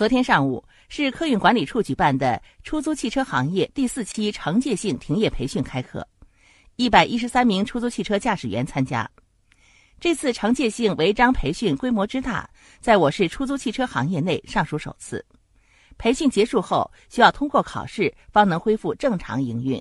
昨天上午市客运管理处举办的出租汽车行业第四期惩戒性停业培训开课一百一十三名出租汽车驾驶员参加。这次惩戒性违章培训规模之大在我市出租汽车行业内尚属首次。培训结束后需要通过考试方能恢复正常营运。